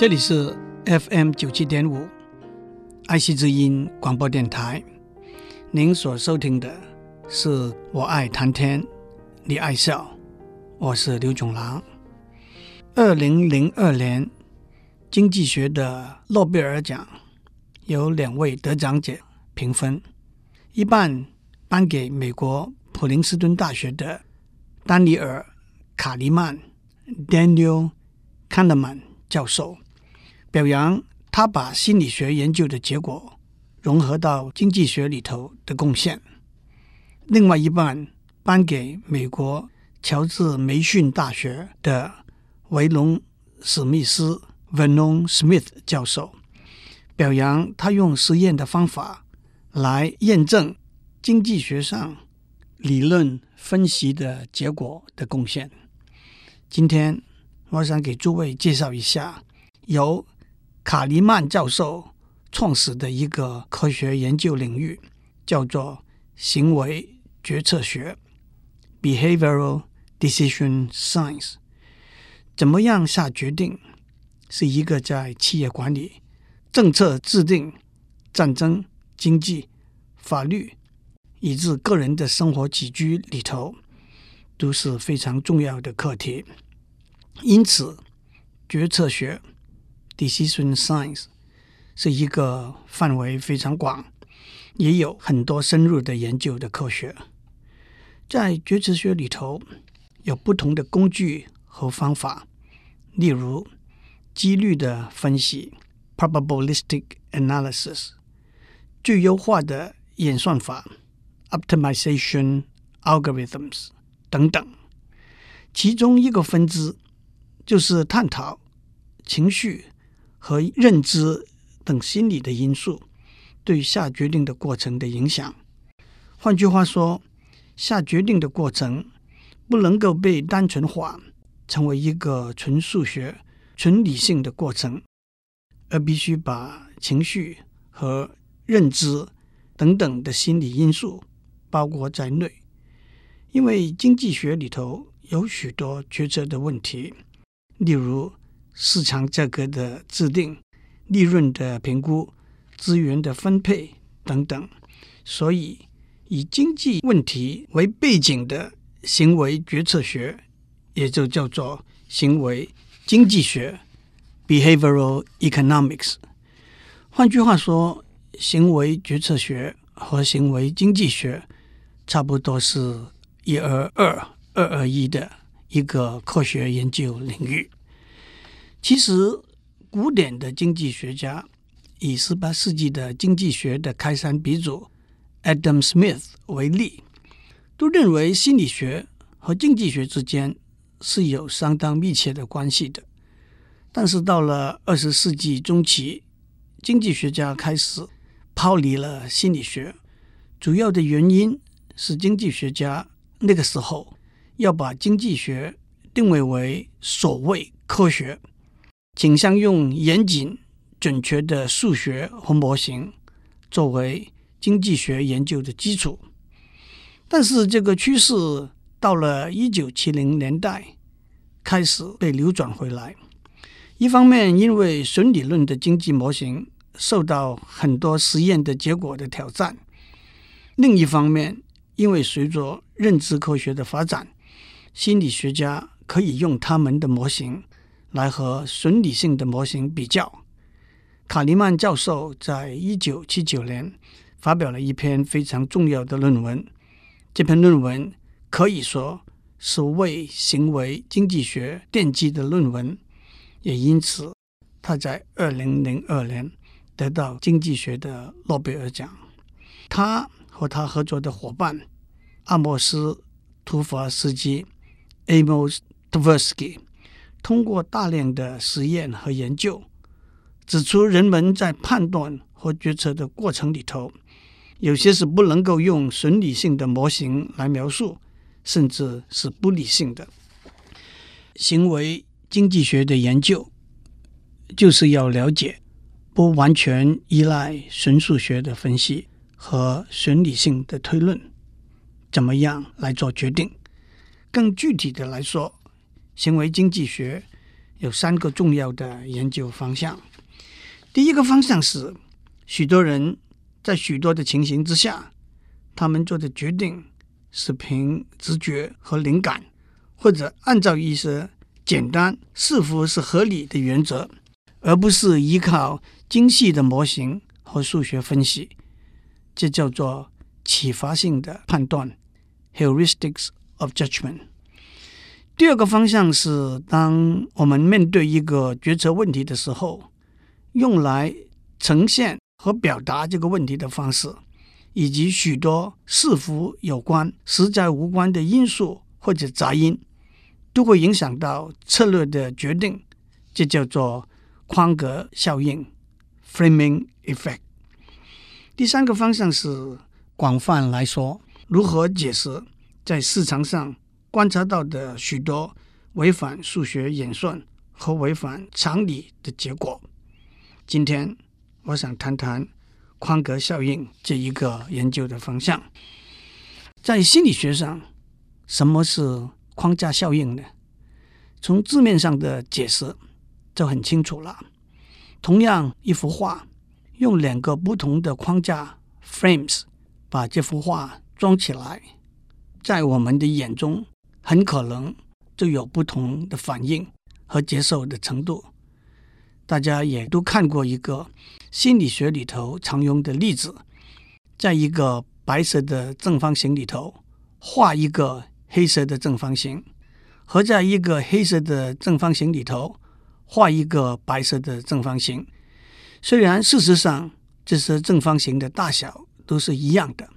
这里是 FM 九七点五爱惜之音广播电台。您所收听的是我爱谈天，你爱笑，我是刘炯郎。二零零二年经济学的诺贝尔奖有两位得奖者评分，一半颁给美国普林斯顿大学的丹尼尔·卡尼曼 （Daniel Kahneman） 教授，表扬他把心理学研究的结果融合到经济学里头的贡献。另外一半颁给美国乔治梅逊大学的。维隆·史密斯 （Vernon Smith） 教授表扬他用实验的方法来验证经济学上理论分析的结果的贡献。今天我想给诸位介绍一下由卡尼曼教授创始的一个科学研究领域，叫做行为决策学 （Behavioral Decision Science）。怎么样下决定，是一个在企业管理、政策制定、战争、经济、法律，以至个人的生活起居里头，都是非常重要的课题。因此，决策学 （Decision Science） 是一个范围非常广，也有很多深入的研究的科学。在决策学里头，有不同的工具和方法。例如，几率的分析 （probabilistic analysis）、最优化的演算法 （optimization algorithms） 等等。其中一个分支就是探讨情绪和认知等心理的因素对下决定的过程的影响。换句话说，下决定的过程不能够被单纯化。成为一个纯数学、纯理性的过程，而必须把情绪和认知等等的心理因素包括在内。因为经济学里头有许多决策的问题，例如市场价格的制定、利润的评估、资源的分配等等，所以以经济问题为背景的行为决策学。也就叫做行为经济学 （behavioral economics）。换句话说，行为决策学和行为经济学差不多是一而二、二而一的一个科学研究领域。其实，古典的经济学家以十八世纪的经济学的开山鼻祖 Adam Smith 为例，都认为心理学和经济学之间是有相当密切的关系的，但是到了二十世纪中期，经济学家开始抛离了心理学。主要的原因是经济学家那个时候要把经济学定位为所谓科学，倾向用严谨准确的数学和模型作为经济学研究的基础。但是这个趋势。到了一九七零年代，开始被扭转回来。一方面，因为纯理论的经济模型受到很多实验的结果的挑战；另一方面，因为随着认知科学的发展，心理学家可以用他们的模型来和纯理性的模型比较。卡尼曼教授在一九七九年发表了一篇非常重要的论文，这篇论文。可以说是为行为经济学奠基的论文，也因此他在二零零二年得到经济学的诺贝尔奖。他和他合作的伙伴阿莫斯·图弗斯基 （Amos Tversky） 通过大量的实验和研究，指出人们在判断和决策的过程里头，有些是不能够用纯理性的模型来描述。甚至是不理性的行为经济学的研究，就是要了解不完全依赖纯数学的分析和纯理性的推论，怎么样来做决定。更具体的来说，行为经济学有三个重要的研究方向。第一个方向是，许多人在许多的情形之下，他们做的决定是凭直觉和灵感，或者按照一些简单、似乎是合理的原则，而不是依靠精细的模型和数学分析。这叫做启发性的判断 （heuristics of judgment）。第二个方向是，当我们面对一个决策问题的时候。用来呈现和表达这个问题的方式，以及许多似乎有关、实在无关的因素或者杂音，都会影响到策略的决定。这叫做框格效应 （framing effect）。第三个方向是广泛来说，如何解释在市场上观察到的许多违反数学演算和违反常理的结果。今天我想谈谈框格效应这一个研究的方向。在心理学上，什么是框架效应呢？从字面上的解释就很清楚了。同样一幅画，用两个不同的框架 （frames） 把这幅画装起来，在我们的眼中很可能就有不同的反应和接受的程度。大家也都看过一个心理学里头常用的例子，在一个白色的正方形里头画一个黑色的正方形，和在一个黑色的正方形里头画一个白色的正方形。虽然事实上这些正方形的大小都是一样的，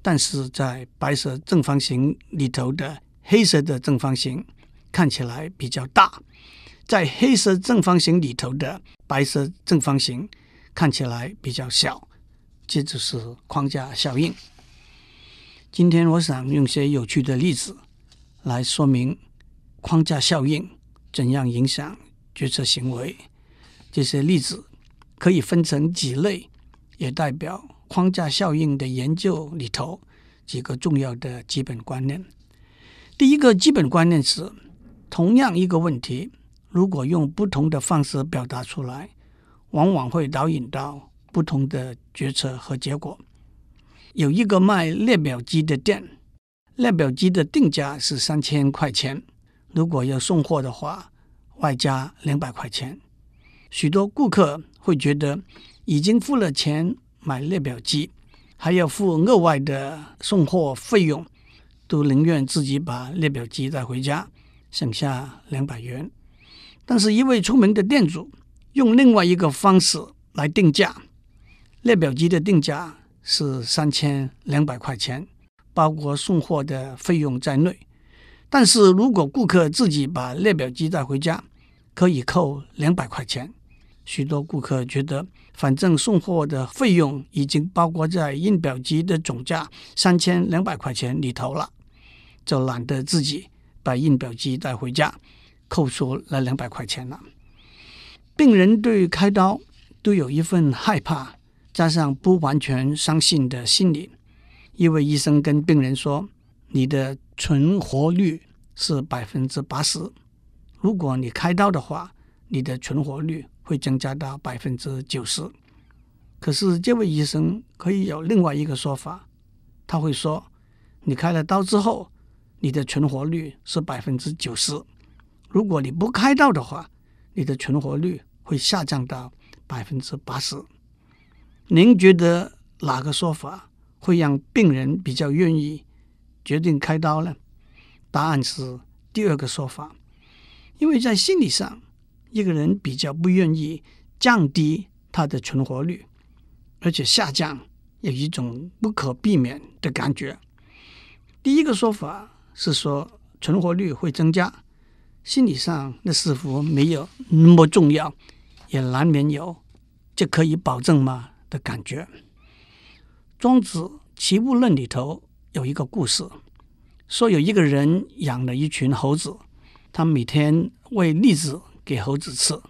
但是在白色正方形里头的黑色的正方形看起来比较大。在黑色正方形里头的白色正方形看起来比较小，这就是框架效应。今天我想用些有趣的例子来说明框架效应怎样影响决策行为。这些例子可以分成几类，也代表框架效应的研究里头几个重要的基本观念。第一个基本观念是，同样一个问题。如果用不同的方式表达出来，往往会导引到不同的决策和结果。有一个卖列表机的店，列表机的定价是三千块钱，如果要送货的话，外加两百块钱。许多顾客会觉得已经付了钱买列表机，还要付额外的送货费用，都宁愿自己把列表机带回家，省下两百元。但是，一位聪明的店主用另外一个方式来定价，列表机的定价是三千两百块钱，包括送货的费用在内。但是如果顾客自己把列表机带回家，可以扣两百块钱。许多顾客觉得，反正送货的费用已经包括在印表机的总价三千两百块钱里头了，就懒得自己把印表机带回家。扣除了两百块钱了。病人对开刀都有一份害怕，加上不完全相信的心理。一位医生跟病人说：“你的存活率是百分之八十，如果你开刀的话，你的存活率会增加到百分之九十。”可是这位医生可以有另外一个说法，他会说：“你开了刀之后，你的存活率是百分之九十。”如果你不开刀的话，你的存活率会下降到百分之八十。您觉得哪个说法会让病人比较愿意决定开刀呢？答案是第二个说法，因为在心理上，一个人比较不愿意降低他的存活率，而且下降有一种不可避免的感觉。第一个说法是说存活率会增加。心理上，那似乎没有那么重要，也难免有“这可以保证吗”的感觉。庄子《齐物论》里头有一个故事，说有一个人养了一群猴子，他每天喂栗子给猴子吃。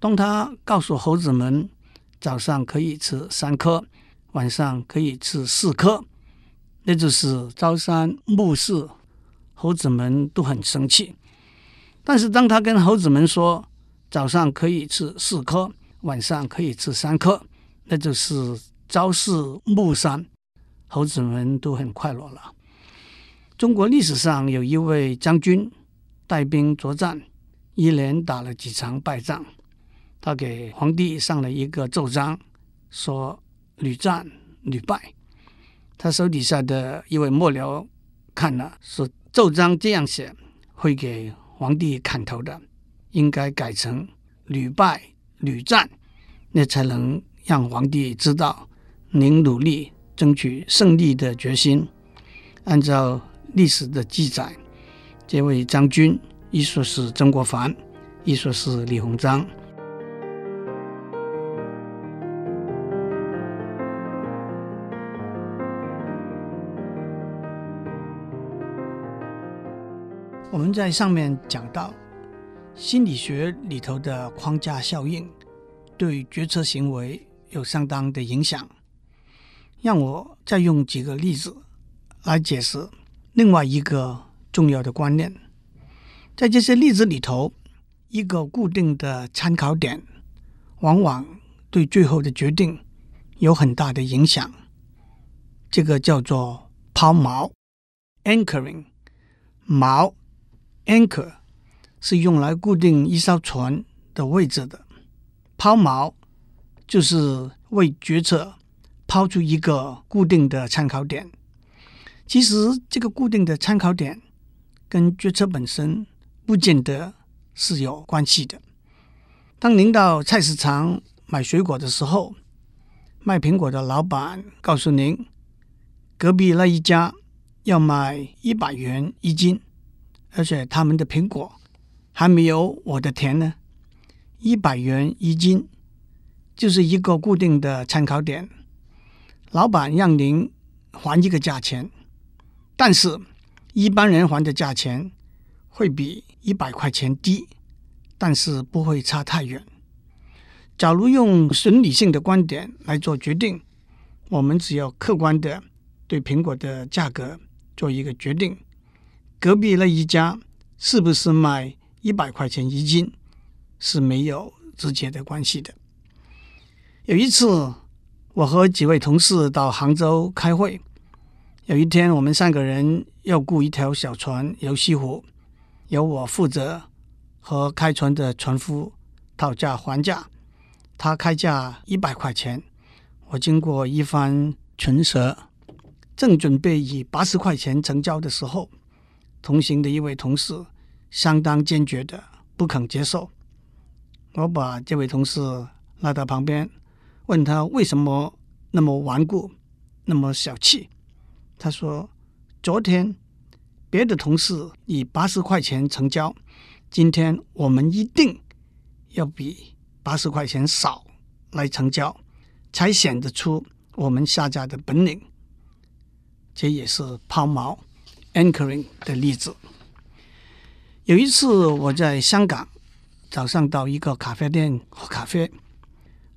当他告诉猴子们早上可以吃三颗，晚上可以吃四颗，那就是朝三暮四，猴子们都很生气。但是当他跟猴子们说早上可以吃四颗，晚上可以吃三颗，那就是朝四暮三，猴子们都很快乐了。中国历史上有一位将军带兵作战，一连打了几场败仗，他给皇帝上了一个奏章，说屡战屡败。他手底下的一位幕僚看了，说奏章这样写会给皇帝砍头的，应该改成屡败屡战，那才能让皇帝知道您努力争取胜利的决心。按照历史的记载，这位将军一说是曾国藩，一说是李鸿章。我们在上面讲到心理学里头的框架效应对决策行为有相当的影响，让我再用几个例子来解释。另外一个重要的观念，在这些例子里头，一个固定的参考点，往往对最后的决定有很大的影响。这个叫做抛锚 （anchoring）。锚 （anchor） 是用来固定一艘船的位置的，抛锚就是为决策抛出一个固定的参考点。其实，这个固定的参考点跟决策本身不见得是有关系的。当您到菜市场买水果的时候，卖苹果的老板告诉您，隔壁那一家要卖一百元一斤，而且他们的苹果还没有我的甜呢。一百元一斤就是一个固定的参考点，老板让您还一个价钱。但是，一般人还的价钱会比一百块钱低，但是不会差太远。假如用纯理性的观点来做决定，我们只要客观的对苹果的价格做一个决定，隔壁那一家是不是卖一百块钱一斤是没有直接的关系的。有一次，我和几位同事到杭州开会。有一天，我们三个人要雇一条小船游西湖，由我负责和开船的船夫讨价还价。他开价一百块钱，我经过一番唇舌，正准备以八十块钱成交的时候，同行的一位同事相当坚决的不肯接受。我把这位同事拉到旁边，问他为什么那么顽固，那么小气。他说：“昨天别的同事以八十块钱成交，今天我们一定要比八十块钱少来成交，才显得出我们下家的本领。”这也是抛锚 （anchoring） 的例子。有一次我在香港，早上到一个咖啡店喝咖啡，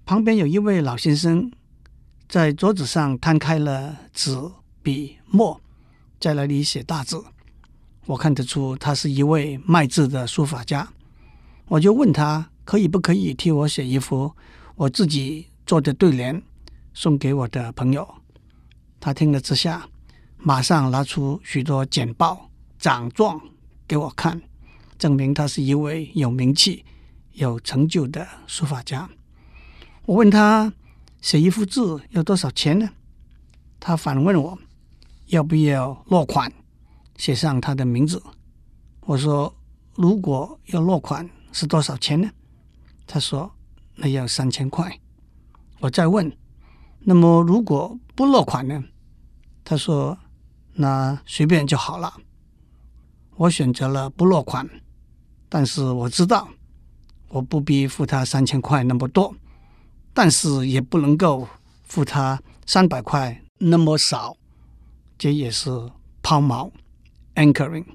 旁边有一位老先生在桌子上摊开了纸。笔墨在那里写大字，我看得出他是一位卖字的书法家。我就问他可以不可以替我写一幅我自己做的对联，送给我的朋友。他听了之下，马上拿出许多简报、奖状给我看，证明他是一位有名气、有成就的书法家。我问他写一幅字要多少钱呢？他反问我。要不要落款，写上他的名字？我说，如果要落款是多少钱呢？他说，那要三千块。我再问，那么如果不落款呢？他说，那随便就好了。我选择了不落款，但是我知道我不必付他三千块那么多，但是也不能够付他三百块那么少。这也是抛锚 （anchoring）。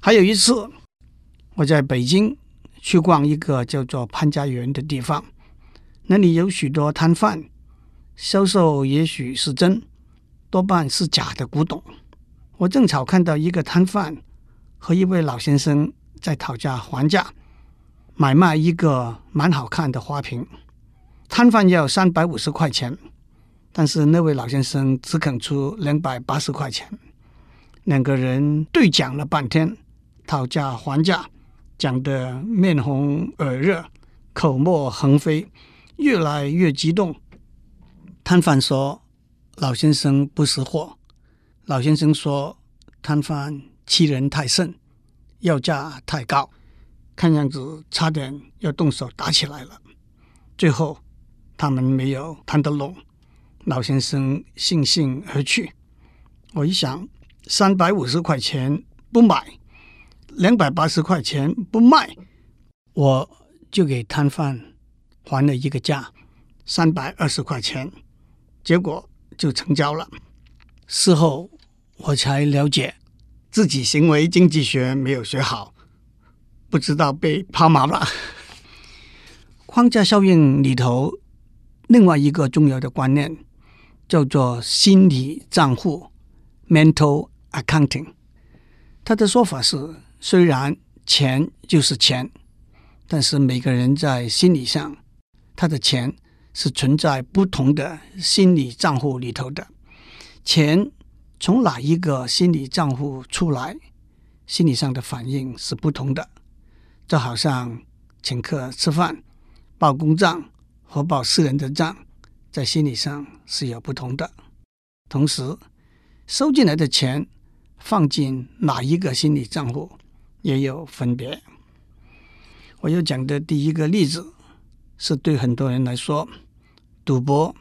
还有一次，我在北京去逛一个叫做潘家园的地方，那里有许多摊贩，销售也许是真，多半是假的古董。我正巧看到一个摊贩和一位老先生在讨价还价，买卖一个蛮好看的花瓶，摊贩要三百五十块钱，但是那位老先生只肯出两百八十块钱。两个人对讲了半天，讨价还价，讲得面红耳热，口沫横飞，越来越激动。摊贩说：“老先生不识货。”老先生说：“摊贩欺人太甚，要价太高，看样子差点要动手打起来了。”最后，他们没有谈得拢，老先生悻悻而去。我一想，三百五十块钱不买，两百八十块钱不卖，我就给摊贩还了一个价，三百二十块钱，结果就成交了。事后我才了解，自己行为经济学没有学好，不知道被抛锚了。框架效应里头，另外一个重要的观念叫做心理账户 （mental accounting）。他的说法是，虽然钱就是钱，但是每个人在心理上，他的钱是存在不同的心理账户里头的。钱从哪一个心理账户出来，心理上的反应是不同的。就好像请客吃饭、报公账和报私人的账，在心理上是有不同的。同时，收进来的钱放进哪一个心理账户也有分别。我要讲的第一个例子，是对很多人来说，赌博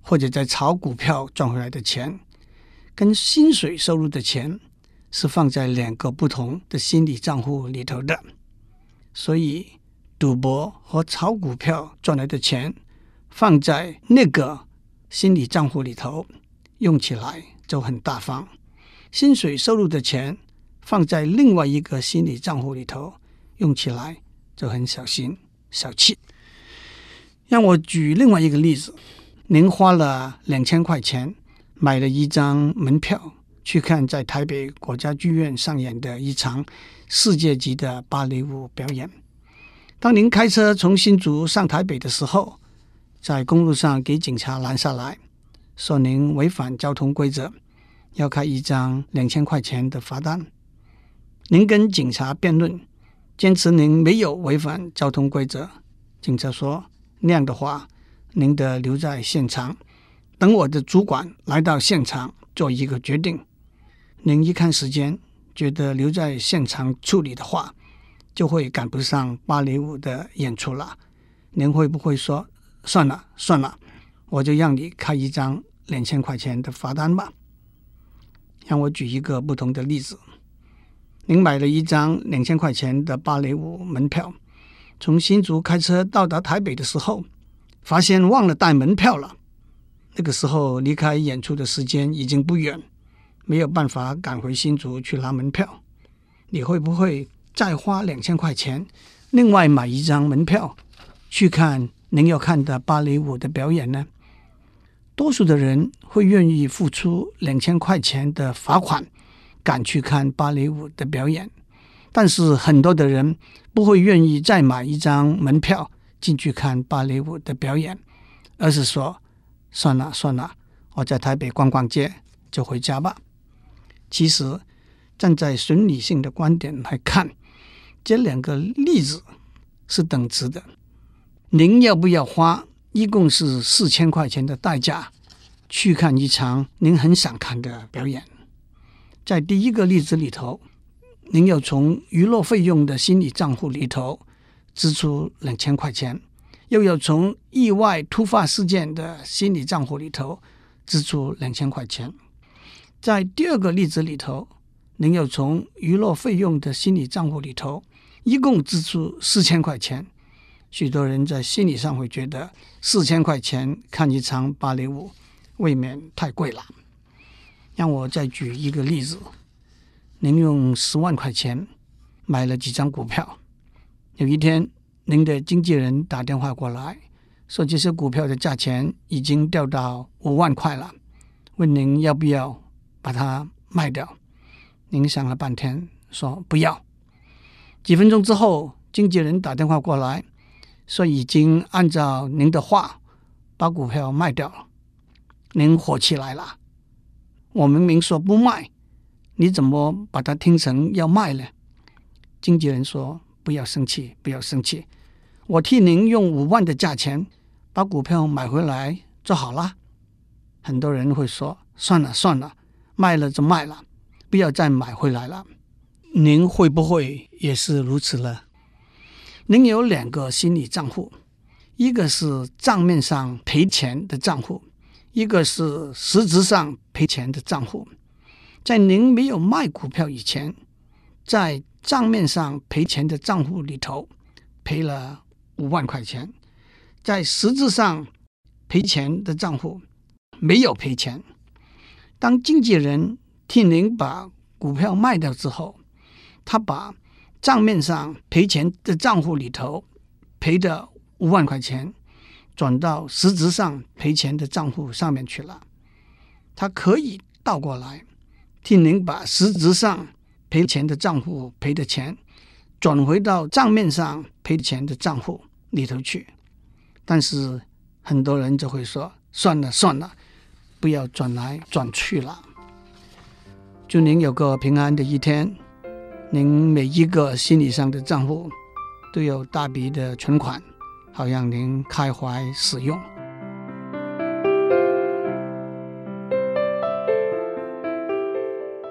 或者在炒股票赚回来的钱。跟薪水收入的钱是放在两个不同的心理账户里头的，所以赌博和炒股票赚来的钱放在那个心理账户里头，用起来就很大方；薪水收入的钱放在另外一个心理账户里头，用起来就很小心小气。让我举另外一个例子：您花了两千块钱。买了一张门票去看在台北国家剧院上演的一场世界级的芭蕾舞表演。当您开车从新竹上台北的时候，在公路上给警察拦下来，说您违反交通规则，要开一张两千块钱的罚单。您跟警察辩论，坚持您没有违反交通规则。警察说：“那样的话，您得留在现场。”等我的主管来到现场做一个决定，您一看时间，觉得留在现场处理的话，就会赶不上芭蕾舞的演出了。您会不会说算了算了，我就让你开一张两千块钱的罚单吧？让我举一个不同的例子：您买了一张两千块钱的芭蕾舞门票，从新竹开车到达台北的时候，发现忘了带门票了。那个时候离开演出的时间已经不远，没有办法赶回新竹去拿门票。你会不会再花两千块钱，另外买一张门票去看您要看的芭蕾舞的表演呢？多数的人会愿意付出两千块钱的罚款，赶去看芭蕾舞的表演，但是很多的人不会愿意再买一张门票进去看芭蕾舞的表演，而是说。算了算了，我在台北逛逛街就回家吧。其实，站在损理性的观点来看，这两个例子是等值的。您要不要花一共是四千块钱的代价去看一场您很想看的表演？在第一个例子里头，您要从娱乐费用的心理账户里头支出两千块钱。又要从意外突发事件的心理账户里头支出两千块钱，在第二个例子里头，您要从娱乐费用的心理账户里头一共支出四千块钱。许多人在心理上会觉得四千块钱看一场芭蕾舞未免太贵了。让我再举一个例子：您用十万块钱买了几张股票，有一天。您的经纪人打电话过来，说这些股票的价钱已经掉到五万块了，问您要不要把它卖掉。您想了半天，说不要。几分钟之后，经纪人打电话过来，说已经按照您的话把股票卖掉了。您火起来了，我明明说不卖，你怎么把它听成要卖呢？经纪人说：“不要生气，不要生气，我替您用五万的价钱把股票买回来就好了。”很多人会说：“算了算了，卖了就卖了，不要再买回来了。”您会不会也是如此呢？您有两个心理账户，一个是账面上赔钱的账户，一个是实质上赔钱的账户。在您没有卖股票以前，在账面上赔钱的账户里头赔了五万块钱，在实质上赔钱的账户没有赔钱。当经纪人替您把股票卖掉之后，他把账面上赔钱的账户里头赔的五万块钱转到实质上赔钱的账户上面去了。他可以倒过来替您把实质上赔钱的账户赔的钱转回到账面上赔钱的账户里头去。但是很多人就会说：“算了算了，不要转来转去了。”祝您有个平安的一天。您每一个心理上的账户都有大笔的存款，好让您开怀使用。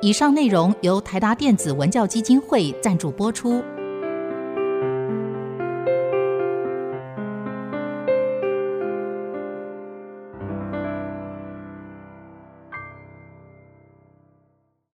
以上内容由台达电子文教基金会赞助播出。